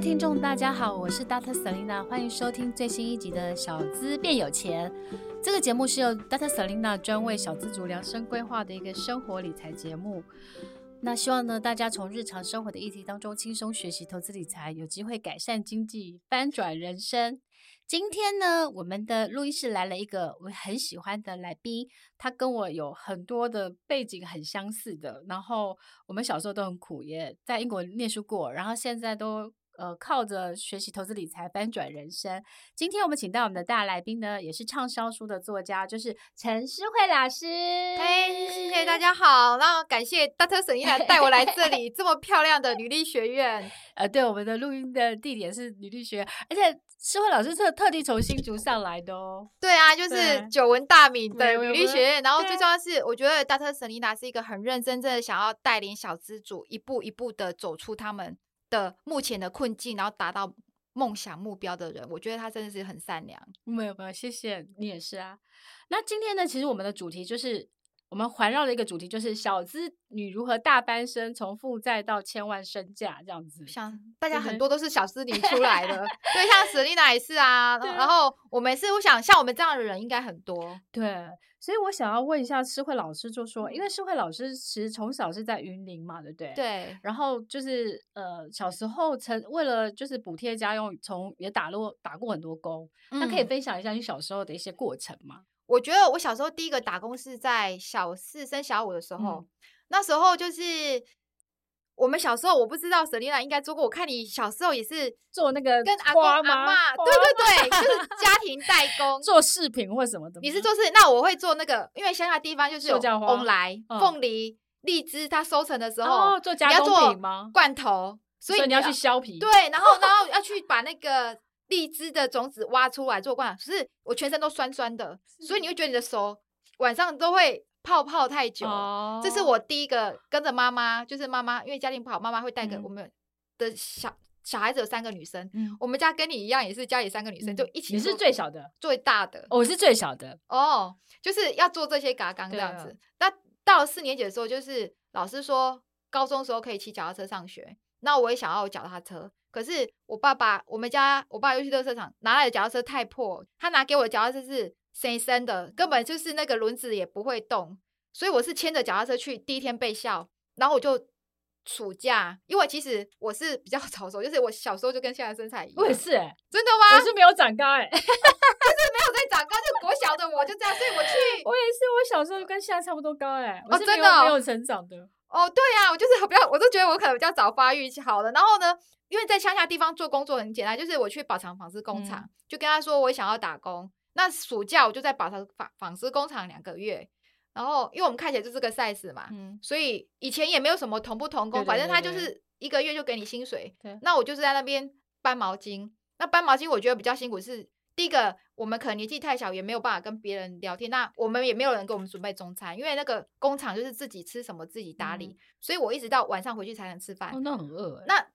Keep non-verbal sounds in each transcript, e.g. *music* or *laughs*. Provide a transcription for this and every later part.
听众大家好，我是 Dr. Selina，欢迎收听最新一集的《小资变有钱》。这个节目是由 Dr. Selina 专为小资族量身规划的一个生活理财节目。那希望呢，大家从日常生活的议题当中轻松学习投资理财，有机会改善经济，翻转人生。今天呢，我们的录音室来了一个我很喜欢的来宾，他跟我有很多的背景很相似的，然后我们小时候都很苦，也在英国念书过，然后现在都。呃，靠着学习投资理财翻转人生。今天我们请到我们的大来宾呢，也是畅销书的作家，就是陈诗慧老师。嘿，谢谢大家好，那感谢 Dr. Selena 带我来这里 *laughs* 这么漂亮的女力学院。呃，对，我们的录音的地点是女力学院，而且诗慧老师特特地从新竹上来的哦。对啊，就是久闻大名的女力学院。然后最重要的是，我觉得 Dr. Selena 是一个很认真，真的想要带领小资主一步一步的走出他们的目前的困境，然后达到梦想目标的人，我觉得他真的是很善良。没有没有，谢谢你也是啊。那今天呢，其实我们的主题就是我们环绕的一个主题，就是小资女如何大翻身，从负债到千万身价这样子。像大家很多都是小资女出 *laughs* 来的，对，像 Selena 也是啊。然后我每次，我想像我们这样的人应该很多。对。所以我想要问一下诗慧老师，就说，因为诗慧老师其实从小是在云林嘛，对不对？对。然后就是呃，小时候曾为了就是补贴家用，从也打过打过很多工。那可以分享一下你小时候的一些过程吗？我觉得我小时候第一个打工是在小四升小五的时候，嗯、那时候就是。我们小时候，我不知道 Selena 应该做过。我看你小时候也是做那个跟阿公阿妈，对对对，就是家庭代工，*laughs* 做饰品或什么的。你是做饰，那我会做那个，因为乡下地方就是有凤来、凤梨、荔枝，它收成的时候，做加工品吗？罐头，所以你要去削皮。对，然后然后要去 *laughs* 把那个荔枝的种子挖出来做罐头。可是我全身都酸酸的，所以你会觉得你的手晚上都会。泡泡太久，oh. 这是我第一个跟着妈妈，就是妈妈因为家庭不好，妈妈会带给我们的小、嗯、小孩子有三个女生，嗯、我们家跟你一样，也是家里三个女生、嗯、就一起。你是最小的，最大的，我是最小的哦，oh, 就是要做这些嘎刚这样子。那到了四年级的时候，就是老师说高中的时候可以骑脚踏车上学，那我也想要有脚踏车，可是我爸爸我们家我爸又去垃圾场拿来的脚踏车太破，他拿给我的脚踏车是。谁生的，根本就是那个轮子也不会动，所以我是牵着脚踏车去。第一天被笑，然后我就暑假，因为其实我是比较 *laughs* 早熟，就是我小时候就跟现在身材一样。我也是真的吗？我是没有长高哎、欸，*laughs* 就是没有在长高，就国小的我就这样，所以我去。*laughs* 我也是，我小时候就跟现在差不多高哎、欸，哦，真的没有成长的。哦，对呀、啊，我就是比较，我都觉得我可能比较早发育好了。然后呢，因为在乡下地方做工作很简单，就是我去宝长纺织工厂，嗯、就跟他说我想要打工。那暑假我就在宝长纺纺织工厂两个月，然后因为我们看起来就是个 size 嘛，嗯，所以以前也没有什么同不同工，对对对对，反正他就是一个月就给你薪水。那我就是在那边搬毛巾。那搬毛巾我觉得比较辛苦是，是第一个我们可能年纪太小，也没有办法跟别人聊天。那我们也没有人给我们准备中餐，因为那个工厂就是自己吃什么自己打理，嗯、所以我一直到晚上回去才能吃饭。哦，那很饿、欸。那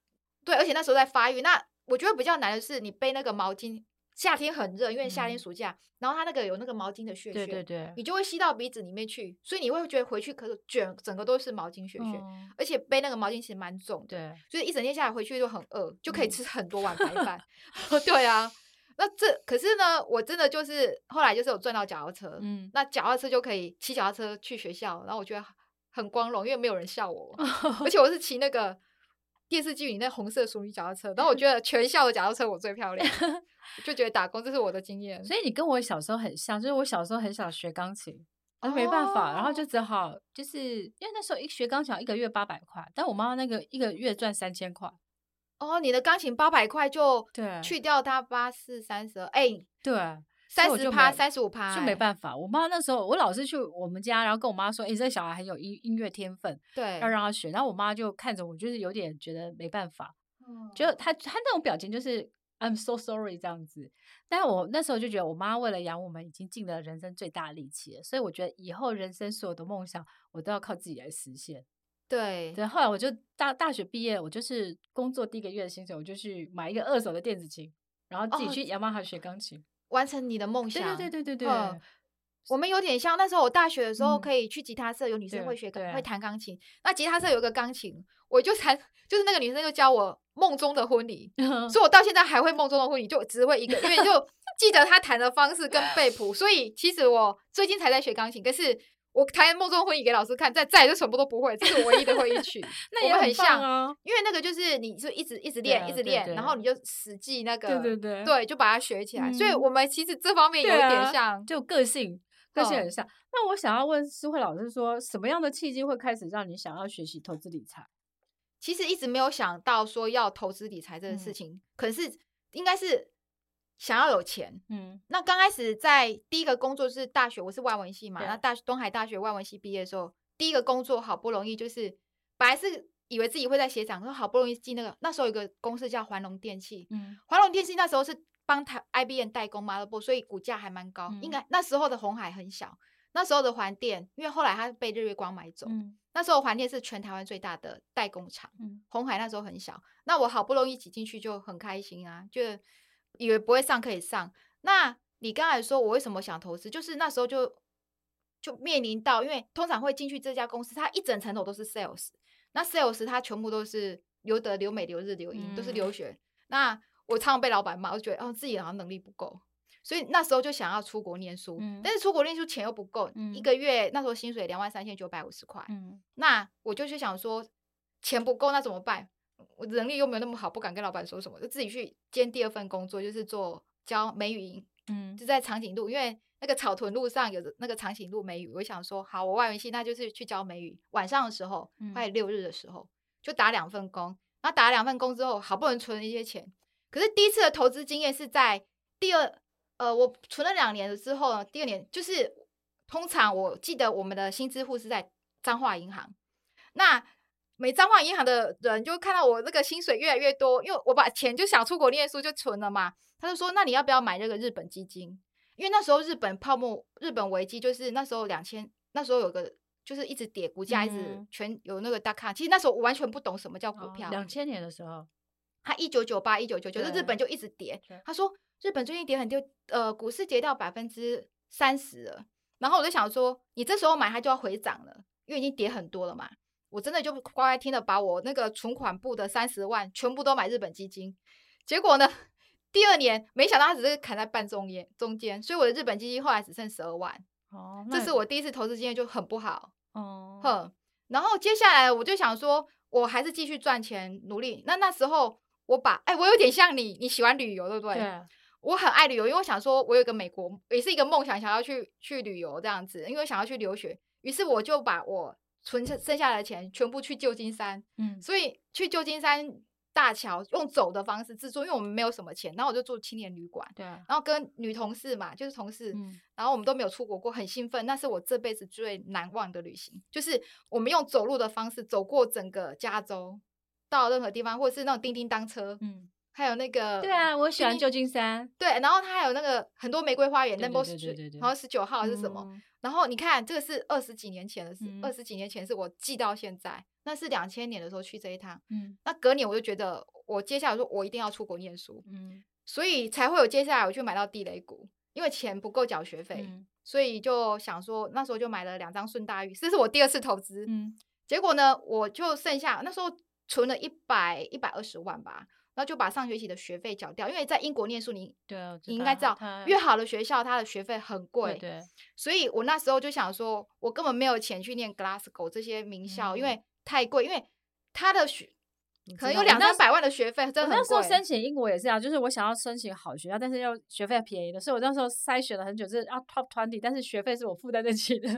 对，而且那时候在发育。那我觉得比较难的是你背那个毛巾。夏天很热，因为夏天暑假，嗯、然后它那个有那个毛巾的屑屑，对对对，你就会吸到鼻子里面去，所以你会觉得回去可是卷整个都是毛巾屑屑，嗯、而且背那个毛巾其实蛮重，对，所以一整天下来回去就很饿，就可以吃很多碗白饭。*laughs* 嗯、*laughs* 对啊，那这可是呢，我真的就是后来就是有赚到脚踏车，嗯，那脚踏车就可以骑脚踏车去学校，然后我觉得很光荣，因为没有人笑我，*laughs* 而且我是骑那个。电视剧里那红色淑女脚踏车，然后我觉得全校的脚踏车我最漂亮，*laughs* 就觉得打工这是我的经验。所以你跟我小时候很像，就是我小时候很想学钢琴，哦、没办法，然后就只好就是因为那时候一学钢琴一个月八百块，但我妈妈那个一个月赚三千块。哦，你的钢琴八百块就对，去掉它八四三十二，哎，对，三十趴三十五趴，就没办法。我妈那时候我老是去我们家，然后跟我妈说，哎，这小孩很有音音乐天分，对，要让他学。然后我妈就看着我，就是有点觉得没办法，嗯，就她她那种表情就是 I'm so sorry 这样子。但我那时候就觉得，我妈为了养我们，已经尽了人生最大力气了。所以我觉得以后人生所有的梦想，我都要靠自己来实现。对，对，后来我就大大学毕业，我就是工作第一个月的薪水，我就去买一个二手的电子琴，然后自己去雅马哈学钢琴，完成你的梦想。对对对对对，嗯，我们有点像那时候我大学的时候，可以去吉他社，有女生会学会弹钢琴。那吉他社有个钢琴，我就弹，就是那个女生就教我梦中的婚礼，所以我到现在还会梦中的婚礼，就只会一个，因为就记得她弹的方式跟背谱。所以其实我最近才在学钢琴，可是。我弹梦中婚礼给老师看，再再就全部都不会，这是我唯一的会一曲。那也很像啊，因为那个就是你就一直一直练，一直练，然后你就死记那个，对对对，对，就把它学起来。所以我们其实这方面有一点像，就个性个性很像。那我想要问思慧老师说，什么样的契机会开始让你想要学习投资理财？其实一直没有想到说要投资理财这个事情，可是应该是。想要有钱，嗯，那刚开始在第一个工作是大学，我是外文系嘛，那大东海大学外文系毕业的时候，第一个工作好不容易就是，本来是以为自己会在鞋厂，说好不容易进那个，那时候有个公司叫环龙电器，嗯，环龙电器那时候是帮台 IBM 代工 motherboard，所以股价还蛮高，嗯、应该那时候的红海很小，那时候的环电，因为后来它被日月光买走，嗯、那时候环电是全台湾最大的代工厂，嗯，红海那时候很小，那我好不容易挤进去就很开心啊，就。以为不会上可以上，那你刚才说我为什么想投资？就是那时候就就面临到，因为通常会进去这家公司，它一整层楼都是 sales，那 sales 它全部都是留德、留美、留日、留英，都是留学。嗯、那我常常被老板骂，我就觉得哦自己好像能力不够，所以那时候就想要出国念书，嗯、但是出国念书钱又不够，嗯、一个月那时候薪水两万三千九百五十块，嗯、那我就去想说钱不够那怎么办？我能力又没有那么好，不敢跟老板说什么，就自己去兼第二份工作，就是做教美语营，嗯，就在长颈鹿，因为那个草屯路上有那个长颈鹿美语，我想说，好，我外文系那就是去教美语，晚上的时候，快六日的时候，就打两份工，然后打了两份工之后，好不容易存了一些钱，可是第一次的投资经验是在第二，呃，我存了两年了之后呢，第二年就是通常我记得我们的新支户是在彰化银行，那。每彰化银行的人就看到我那个薪水越来越多，因为我把钱就想出国念书就存了嘛。他就说：“那你要不要买那个日本基金？因为那时候日本泡沫、日本危机，就是那时候两千，那时候有个就是一直跌，股价一直全有那个大咖。其实那时候我完全不懂什么叫股票。两千年的时候，他一九九八、一九九九，就日本就一直跌。他说日本最近跌很丢，呃，股市跌到百分之三十了。然后我就想说，你这时候买它就要回涨了，因为已经跌很多了嘛。”我真的就乖乖听的，把我那个存款部的三十万全部都买日本基金，结果呢，第二年没想到它只是砍在半中间中间，所以我的日本基金后来只剩十二万。哦，这是我第一次投资经验就很不好。哦，哼，然后接下来我就想说，我还是继续赚钱努力。那那时候我把，哎，我有点像你，你喜欢旅游对不对？对。我很爱旅游，因为我想说，我有一个美国也是一个梦想，想要去去旅游这样子，因为想要去留学，于是我就把我。存剩剩下来的钱全部去旧金山，嗯，所以去旧金山大桥用走的方式自助，因为我们没有什么钱，然后我就住青年旅馆，对，然后跟女同事嘛，就是同事，嗯，然后我们都没有出国过，很兴奋，那是我这辈子最难忘的旅行，就是我们用走路的方式走过整个加州，到任何地方，或者是那种叮叮当车，嗯。还有那个，对啊，我喜欢旧金山。对，然后它还有那个很多玫瑰花园，Number Street，好像十九号是什么？嗯、然后你看，这个是二十几年前的事，二十、嗯、几年前是我记到现在，那是两千年的时候去这一趟。嗯，那隔年我就觉得，我接下来说我一定要出国念书。嗯，所以才会有接下来我去买到地雷股，因为钱不够缴学费，嗯、所以就想说那时候就买了两张顺大玉，这是我第二次投资。嗯，结果呢，我就剩下那时候存了一百一百二十万吧。然后就把上学期的学费缴掉，因为在英国念书你，你对，你应该知道，越好的学校它的学费很贵，对，对，所以我那时候就想说，我根本没有钱去念 Glasgow 这些名校，嗯、因为太贵，因为他的学可能有两三百万的学费，真的很贵。那时候申请英国也是啊，就是我想要申请好学校，但是要学费便宜的，所以我那时候筛选了很久，就是要 top twenty，但是学费是我负担得起的。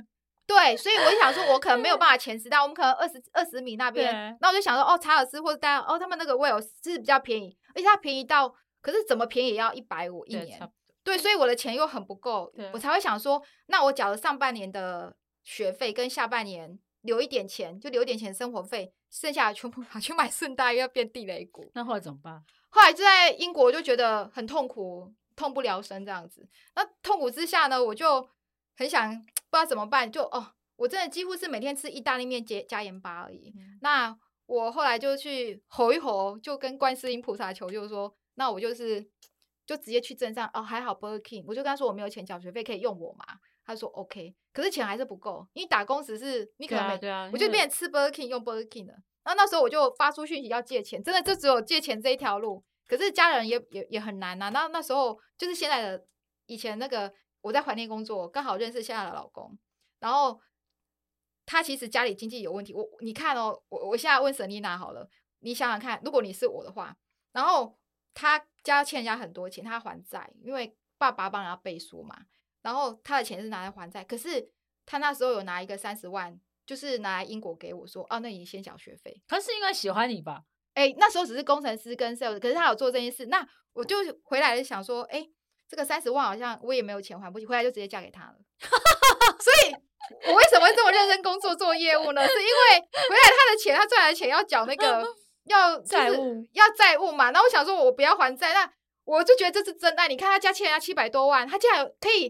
对，所以我就想说，我可能没有办法前十大，我们可能二十二十米那边，那我就想说，哦，查尔斯或者大家，哦，他们那个 Wales 是比较便宜，而且它便宜到，可是怎么便宜也要一百五一年。对，所以我的钱又很不够，我才会想说，那我缴了上半年的学费，跟下半年留一点钱，就留一点钱生活费，剩下的全部拿去买顺带，又要变地雷股。那后来怎么办？后来就在英国我就觉得很痛苦，痛不聊生这样子。那痛苦之下呢，我就很想不知道怎么办，就哦，我真的几乎是每天吃意大利面加加盐巴而已。嗯、那我后来就去吼一吼，就跟观世音菩萨求，就是说，那我就是。就直接去镇上哦，还好 Burger King，我就跟他说我没有钱缴学费，可以用我嘛？他说 OK，可是钱还是不够，因为打工只是你可能每，对啊，对啊，我就变成吃 Burger King 用 Burger King 的。然后那时候我就发出讯息要借钱，真的就只有借钱这一条路。可是家人也也也很难呐、啊。那那时候就是现在的以前那个我在怀念工作，刚好认识现在的老公，然后他其实家里经济有问题。我你看哦，我我现在问 Selina 好了，你想想看，如果你是我的话，然后他。家欠人家很多钱，他还债，因为爸爸帮人家背书嘛。然后他的钱是拿来还债，可是他那时候有拿一个三十万，就是拿来英国给我说，哦，那你先缴学费。他是因为喜欢你吧？哎，那时候只是工程师跟 sales，可是他有做这件事。那我就回来想说，哎，这个三十万好像我也没有钱还不起，回来就直接嫁给他了。*laughs* 所以，我为什么会这么认真工作做业务呢？是因为回来他的钱，他赚来的钱要缴那个。*laughs* 要债务要债务嘛，那我想说，我不要还债，那我就觉得这是真爱。你看他家欠人家七百多万，他竟然可以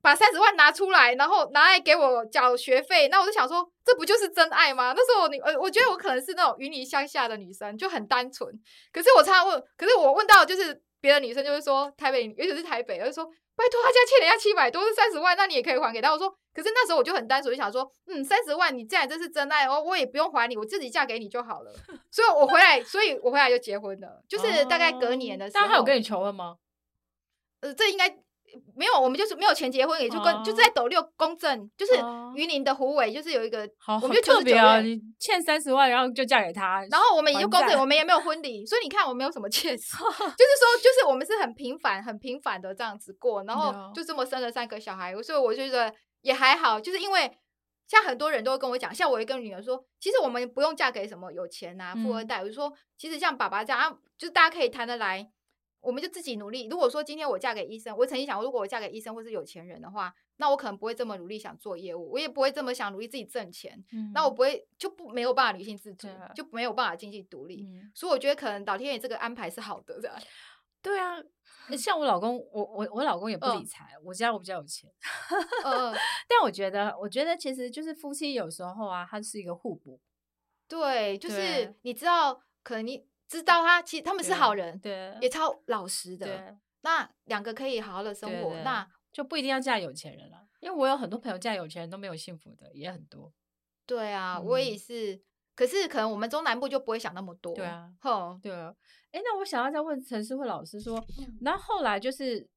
把三十万拿出来，然后拿来给我缴学费，那我就想说，这不就是真爱吗？那时候你呃，我觉得我可能是那种云林乡下的女生，就很单纯。可是我常常问，可是我问到就是别的女生，就会说台北，尤其是台北，就是说。拜托，他家欠人家七百多是三十万，那你也可以还给他。我说，可是那时候我就很单纯，就想说，嗯，三十万，你既然这是真爱，哦我也不用还你，我自己嫁给你就好了。所以我回来，所以我回来就结婚了，就是大概隔年的时候。他有跟你求婚吗？呃，这应该。没有，我们就是没有钱结婚，也就跟、uh, 就是在斗六公证，就是云林的虎尾，就是有一个，好我们就特别啊，你欠三十万，然后就嫁给他，然后我们也就公证，我们也没有婚礼，所以你看我没有什么欠，就是说，就是我们是很平凡、很平凡的这样子过，然后就这么生了三个小孩，所以我就觉得也还好，就是因为像很多人都会跟我讲，像我一个女儿说，其实我们不用嫁给什么有钱啊、富二代，嗯、我就说，其实像爸爸这样啊，就是大家可以谈得来。我们就自己努力。如果说今天我嫁给医生，我曾经想过，如果我嫁给医生或是有钱人的话，那我可能不会这么努力想做业务，我也不会这么想努力自己挣钱。嗯，那我不会就不没有办法女性自主，啊、就没有办法经济独立。嗯、所以我觉得可能老天爷这个安排是好的。对啊，像我老公，我我我老公也不理财，呃、我家我比较有钱。呃，*laughs* 但我觉得，我觉得其实就是夫妻有时候啊，他是一个互补。对，就是你知道，可能你。知道他其实他们是好人，对，也超老实的。那两个可以好好的生活，那就不一定要嫁有钱人了。因为我有很多朋友嫁有钱人都没有幸福的，也很多。对啊，嗯、我也是。可是可能我们中南部就不会想那么多。对啊，哼，对啊。哎，那我想要再问陈思慧老师说，那、后来就是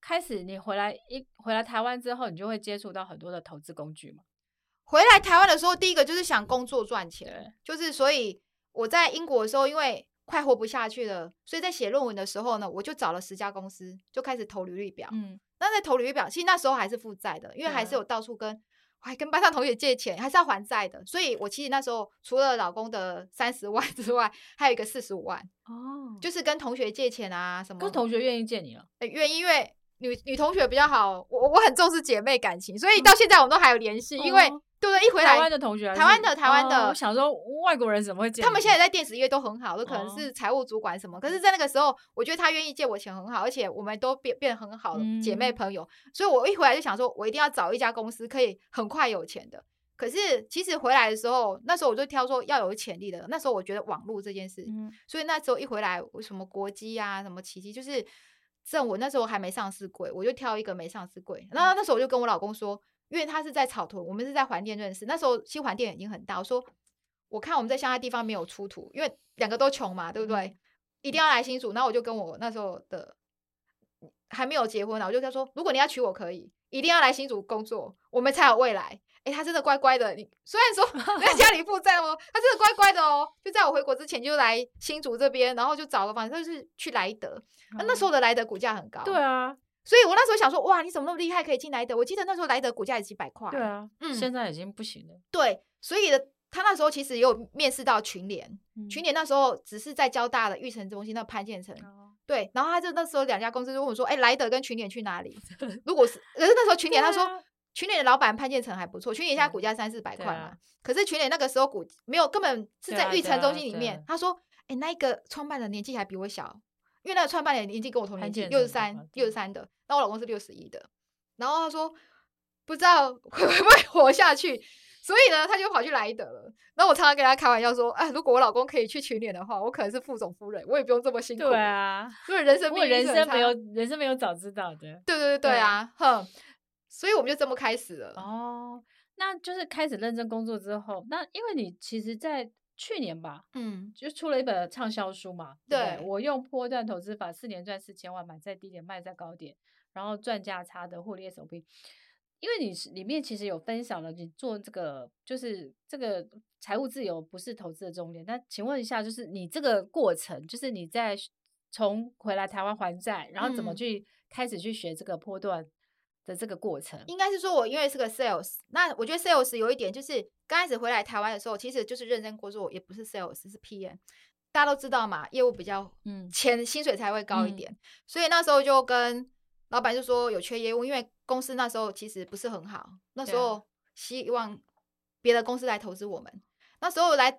开始你回来一回来台湾之后，你就会接触到很多的投资工具嘛？回来台湾的时候，第一个就是想工作赚钱，就是所以我在英国的时候，因为快活不下去了，所以在写论文的时候呢，我就找了十家公司，就开始投履历表。嗯，那在投履历表，其实那时候还是负债的，因为还是有到处跟，还跟班上同学借钱，还是要还债的。所以我其实那时候除了老公的三十万之外，还有一个四十五万。哦，就是跟同学借钱啊什么。跟同学愿意借你了？欸，愿意，因为女女同学比较好，我我很重视姐妹感情，所以到现在我们都还有联系，嗯，因为。对不对？一回来，台湾的同学，台湾的台湾的，我想说外国人怎么会这样？他们现在在电子业都很好，都可能是财务主管什么。可是，在那个时候，我觉得他愿意借我钱很好，而且我们都变变很好的姐妹朋友。所以我一回来就想说，我一定要找一家公司可以很快有钱的。可是，其实回来的时候，那时候我就挑说要有潜力的。那时候我觉得网络这件事，所以那时候一回来，什么国际啊，什么奇迹，就是正我那时候还没上市柜，我就挑一个没上市柜。然后那时候我就跟我老公说。因为他是在草屯，我们是在环店认识。那时候新环店已经很大，我说我看我们在乡下地方没有出土，因为两个都穷嘛，对不对？嗯、一定要来新竹。然后我就跟我那时候的还没有结婚呢，我就跟他说，如果你要娶我可以，一定要来新竹工作，我们才有未来。哎，他真的乖乖的。你虽然说在家里负债哦，他真的乖乖的哦。就在我回国之前，就来新竹这边，然后就找了，反正就是去莱德。嗯、那时候的莱德股价很高，对啊。所以我那时候想说，哇，你怎么那么厉害，可以进莱德？我记得那时候莱德股价也几百块。对啊，嗯，现在已经不行了。对，所以他那时候其实也有面试到群联，嗯、群联那时候只是在交大的育成中心那潘建成。哦、对，然后他就那时候两家公司就问我说，哎，莱德跟群联去哪里？*laughs* 如果是，可是那时候群联他说。群联的老板潘建成还不错，群联现在股价三四百块嘛。啊、可是群联那个时候股没有，根本是在育成中心里面。他说：“哎、欸，那个创办的年纪还比我小，因为那个创办的年纪跟我同年纪，六十三，六十三的。那我老公是六十一的。然后他说不知道 *laughs* 会不会活下去，所以呢，他就跑去莱德了。然后我常常跟他开玩笑说：，哎，如果我老公可以去群联的话，我可能是副总夫人，我也不用这么辛苦。对啊，所以人生，我人生没有，人生没有早知道的。对对对对啊，哼。”所以我们就这么开始了哦，那就是开始认真工作之后，那因为你其实，在去年吧，嗯，就出了一本畅销书嘛，对，对，我用波段投资法，四年赚四千万，买在低点，卖在高点，然后赚价差的获利 SOP。因为你是里面其实有分享了，你做这个就是这个财务自由不是投资的重点。那请问一下，就是你这个过程，就是你在从回来台湾还债，然后怎么去、嗯、开始去学这个波段？的这个过程，应该是说，我因为是个 sales，那我觉得 sales 有一点就是，刚开始回来台湾的时候，其实就是认真工作，也不是 sales，是 PM。大家都知道嘛，业务比较，嗯，钱薪水才会高一点，嗯、所以那时候就跟老板就说有缺业务，因为公司那时候其实不是很好，那时候希望别的公司来投资我们，那时候来，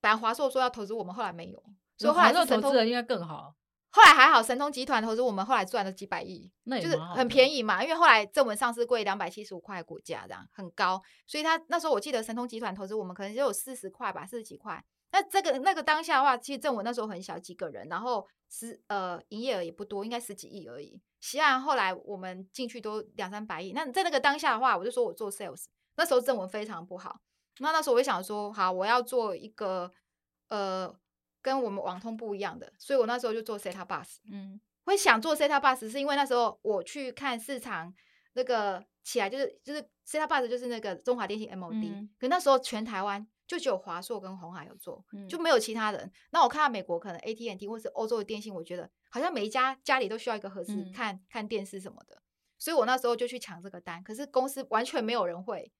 本来华硕说要投资我们，后来没有，所以后来华硕投资人应该更好。后来还好，神通集团投资我们，后来赚了几百亿，就是很便宜嘛。因为后来正文上市贵两百七十五块股价，这样很高，所以他那时候我记得神通集团投资我们可能就有四十块吧，四十几块。那这个那个当下的话，其实正文那时候很小，几个人，然后十呃营业额也不多，应该十几亿而已。西岸后来我们进去都两三百亿。那在那个当下的话，我就说我做 sales，那时候正文非常不好。那那时候我就想说，好，我要做一个呃。跟我们网通不一样的，所以我那时候就做 set up bus。嗯，会想做 set up bus 是因为那时候我去看市场那个起来，就是就是 set up bus 就是那个中华电信 MOD，嗯，可那时候全台湾就只有华硕跟鸿海有做，就没有其他人。那我看到美国可能 AT&T 或是欧洲的电信，我觉得好像每一家家里都需要一个盒子看、嗯、看电视什么的，所以我那时候就去抢这个单。可是公司完全没有人会，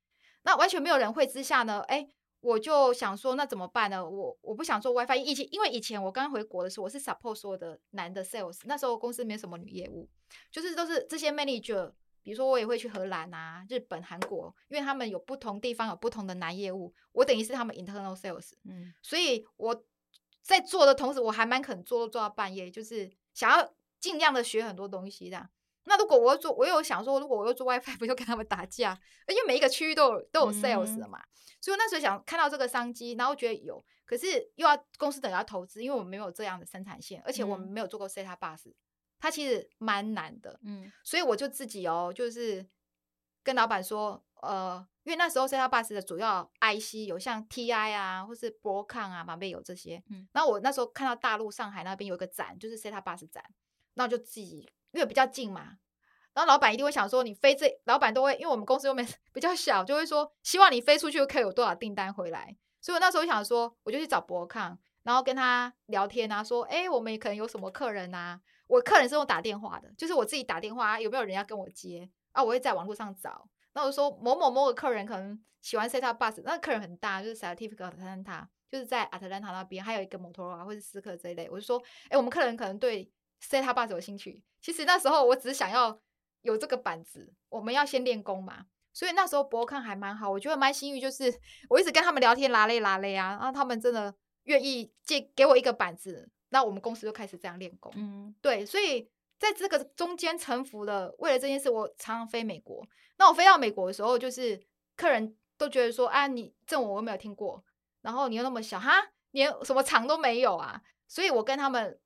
那完全没有人会之下呢，哎。我就想说，那怎么办呢？我我不想做 WiFi，以前因为以前我刚回国的时候，我是 support 所有的男的 sales，那时候公司没什么女业务，就是都是这些 manager，比如说我也会去荷兰啊、日本、韩国，因为他们有不同地方有不同的男业务，我等于是他们 internal sales，嗯，所以我在做的同时，我还蛮肯做做到半夜，就是想要尽量的学很多东西这样。那如果我要做，我有想说，如果我又做 WiFi，不就跟他们打架？因为每一个区域都有都有 sales 的嘛，嗯、所以我那时候想看到这个商机，然后觉得有，可是又要公司等要投资，因为我们没有这样的生产线，而且我们没有做过 set top box，它其实蛮难的，嗯，所以我就自己哦，就是跟老板说，呃，因为那时候 set up bus 的主要 IC 有像 TI 啊，或是 Broadcom 啊，旁边有这些，嗯，然后我那时候看到大陆上海那边有一个展，就是 set up bus 展，那我就自己。因为比较近嘛，然后老板一定会想说，你飞这，老板都会，因为我们公司又没 *laughs* 比较小，就会说希望你飞出去可以有多少订单回来。所以我那时候想说，我就去找博康，然后跟他聊天啊，说，哎，我们可能有什么客人啊？我客人是用打电话的，就是我自己打电话，有没有人要跟我接啊？我会在网络上找，那我说某某某个客人可能喜欢 set up bus，那客人很大，就是 Scientific Atlanta，就是在 Atlanta 那边，还有一个 Motorola 或者思科这一类，我就说，哎，我们客人可能对 set top box 有兴趣。其实那时候我只是想要有这个板子，我们要先练功嘛。所以那时候博看还蛮好，我觉得蛮幸运，就是我一直跟他们聊天，拉累拉累啊，然后他们真的愿意借给我一个板子，那我们公司就开始这样练功。嗯，对，所以在这个中间沉浮了，为了这件事，我常常飞美国。那我飞到美国的时候，就是客人都觉得说啊，你这我我没有听过，然后你又那么小哈，连什么厂都没有啊，所以我跟他们。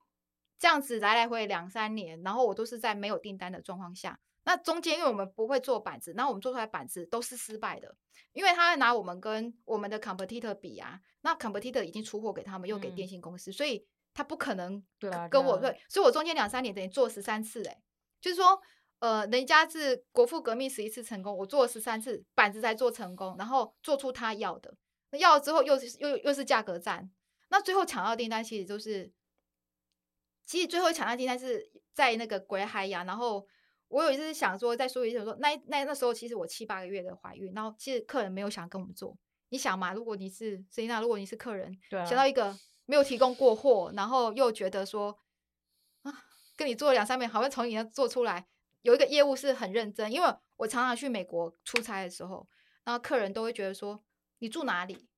这样子来来回两三年，然后我都是在没有订单的状况下。那中间因为我们不会做板子，然后我们做出来板子都是失败的，因为他会拿我们跟我们的 competitor 比啊。那 competitor 已经出货给他们，又给电信公司，嗯、所以他不可能跟我对，对，所以我中间两三年等于做十三次，哎，就是说呃，人家是国富革命十一次成功，我做了十三次板子才做成功，然后做出他要的，那要了之后又是又又是价格战，那最后抢到订单其实就是，其实最后抢到订单是在那个鬼海洋，然后我有一次想说，再说一次说，那那那时候其实我七八个月的怀孕，然后其实客人没有想跟我们做，你想嘛，如果你是 Selina，如果你是客人，对啊，想到一个没有提供过货，然后又觉得说啊。跟你做了两三遍，好像从你那做出来，有一个业务是很认真。因为我常常去美国出差的时候，然后客人都会觉得说你住哪里？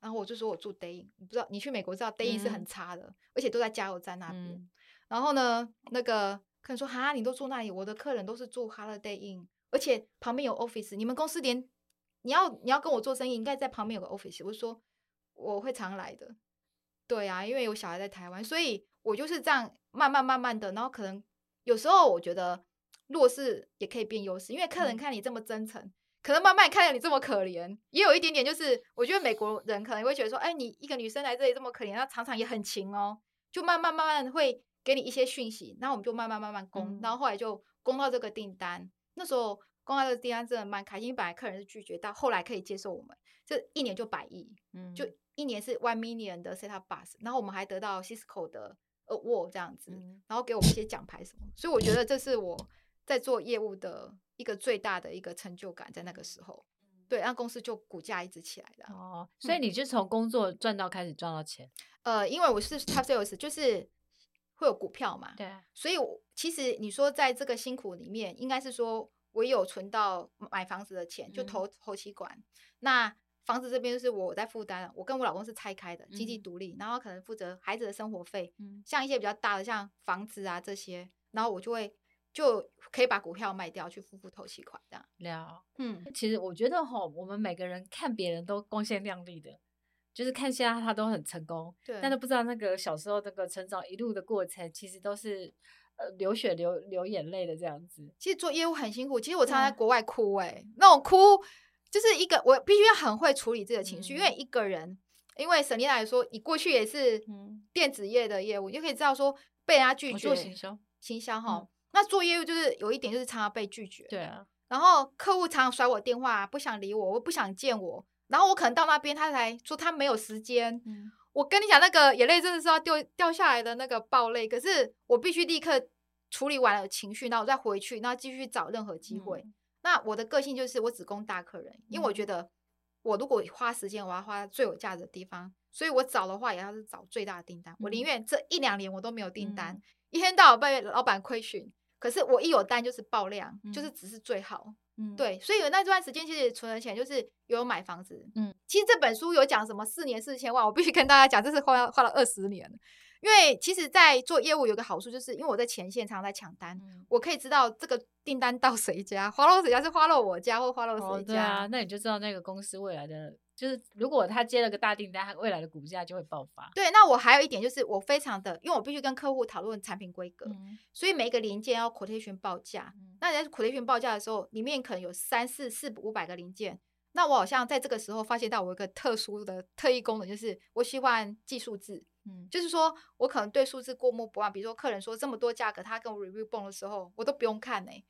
然后我就说我住 Day Inn，你不知道你去美国知道 Day Inn 是很差的，嗯、而且都在加油站那边。嗯、然后呢，那个客人说哈，你都住那里？我的客人都是住 Holiday Inn，而且旁边有 office。你们公司连你要你要跟我做生意，应该在旁边有个 office。我就说我会常来的。对啊，因为有小孩在台湾，所以我就是这样。慢慢慢慢的，然后可能有时候我觉得弱势也可以变优势，因为客人看你这么真诚，嗯、可能慢慢看到你这么可怜，也有一点点就是，我觉得美国人可能会觉得说，哎，你一个女生来这里这么可怜，那常常也很勤哦，就慢慢慢慢会给你一些讯息，然后我们就慢慢慢慢攻，嗯、然后后来就攻到这个订单，那时候攻到这个订单真的蛮开心，本来客人是拒绝，到后来可以接受我们，这一年就百亿，嗯，就一年是 one million 的 set up bus，然后我们还得到 Cisco 的。Award 这样子，然后给我们一些奖牌什么，所以我觉得这是我在做业务的一个最大的一个成就感，在那个时候，对，让公司就股价一直起来的。哦，所以你就从。工作赚到开始赚到钱？呃，因为我是 Top Sales，就是会有股票嘛，对，所以我其实你说在这个辛苦里面，应该是说我有存到买房子的钱，就投投期管，那。房子这边就是我在负担，我跟我老公是拆开的，经济独立，嗯、然后可能负责孩子的生活费，嗯、像一些比较大的，像房子啊这些，然后我就会就可以把股票卖掉去付付头期款这样。了，嗯，其实我觉得哈，我们每个人看别人都光鲜亮丽的，就是看现在他都很成功，对，但都不知道那个小时候那个成长一路的过程，其实都是呃流血流流眼泪的这样子。其实做业务很辛苦，其实我常常在国外哭哎、欸，嗯、那种哭。就是一个，我必须要很会处理自己的情绪，嗯、因为一个人，因为 Selina 来说，你过去也是电子业的业务，你、嗯、就可以知道说被人家拒绝，行销，行销哈。嗯、那做业务就是有一点就是常常被拒绝，对啊。然后客户常常甩我电话，不想理我，我不想见我。然后我可能到那边，他才说他没有时间。嗯、我跟你讲，那个眼泪真的是要掉掉下来的那个爆泪，可是我必须立刻处理完了情绪，然后我再回去，然后继续找任何机会。嗯那我的个性就是我只攻大客人，因为我觉得我如果花时间，我要花最有价值的地方，所以我找的话也要是找最大的订单。我宁愿这一两年我都没有订单，一天到晚被老板亏损，可是我一有单就是爆量，就是只是最好。对，所以那段时间其实存了钱就是有买房子。嗯，其实这本书有讲什么四年四千万，我必须跟大家讲，这是花花了二十年。因为其实，在做业务有个好处，就是因为我在前线常常在抢单，嗯、我可以知道这个订单到谁家，花落谁家是花落我家，或花落谁家。哦，对啊，那你就知道那个公司未来的，就是如果他接了个大订单，他未来的股价就会爆发。对，那我还有一点就是，我非常的，因为我必须跟客户讨论产品规格，嗯、所以每一个零件要 quotation 报价。嗯、那在 quotation 报价的时候，里面可能有三四四五百个零件。那我好像在这个时候发现到我有一个特殊的特异功能，就是我喜欢记数字。嗯，就是说我可能对数字过目不忘，比如说客人说这么多价格，他跟我 review 崩的时候，我都不用看呢、欸，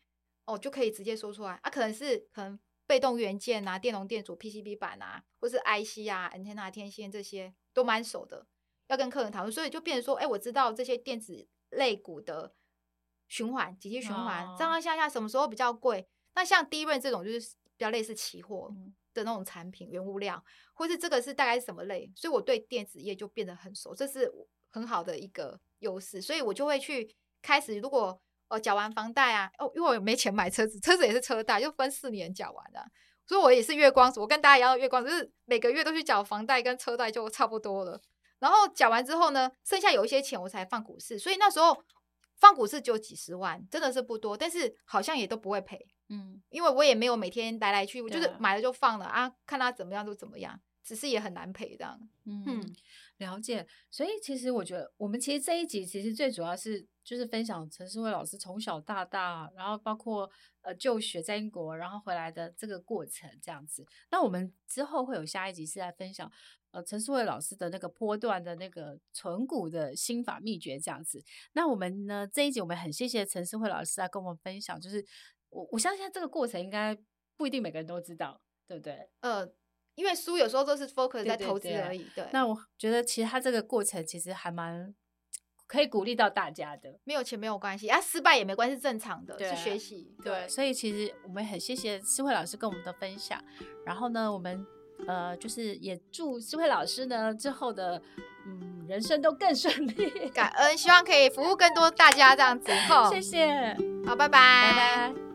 哦，就可以直接说出来。啊，可能是可能被动元件啊、电容电阻、PCB 板啊，或是 IC 啊、antenna 天线这些都蛮熟的，要跟客人讨论，所以就变成说，哎，我知道这些电子类股的循环、景气循环，上上下下什么时候比较贵。那像 DRAM 这种就是比较类似期货。嗯的那种产品原物料，或是这个是大概是什么类，所以我对电子业就变得很熟，这是很好的一个优势，所以我就会去开始，如果呃缴完房贷啊，哦，因为我没钱买车子，车子也是车贷，就分四年缴完的，所以我也是月光族，我跟大家一样月光族，就是每个月都去缴房贷跟车贷就差不多了，然后缴完之后呢，剩下有一些钱我才放股市，所以那时候放股市就几十万，真的是不多，但是好像也都不会赔。嗯，因为我也没有每天来来去，我就是买了就放了啊，看他怎么样就怎么样，只是也很难赔这样。嗯，了解。所以其实我觉得，我们其实这一集其实最主要是就是分享陈思慧老师从小到大，然后包括呃就学在英国，然后回来的这个过程这样子。那我们之后会有下一集是来分享呃陈思慧老师的那个波段的那个存股的心法秘诀这样子。那我们呢这一集我们很谢谢陈思慧老师来跟我们分享，就是我我相信这个过程应该不一定每个人都知道，对不对？呃。因为书有时候都是 focus 在投资而已，对，对，对，对。那我觉得其实他这个过程其实还蛮可以鼓励到大家的。没有钱没有关系啊，失败也没关系，正常的，对是学习。对，对，所以其实我们很谢谢思慧老师跟我们的分享。然后呢，我们呃就是也祝思慧老师呢之后的嗯人生都更顺利，感恩，希望可以服务更多大家这样子。好，谢谢，好，拜拜，拜拜。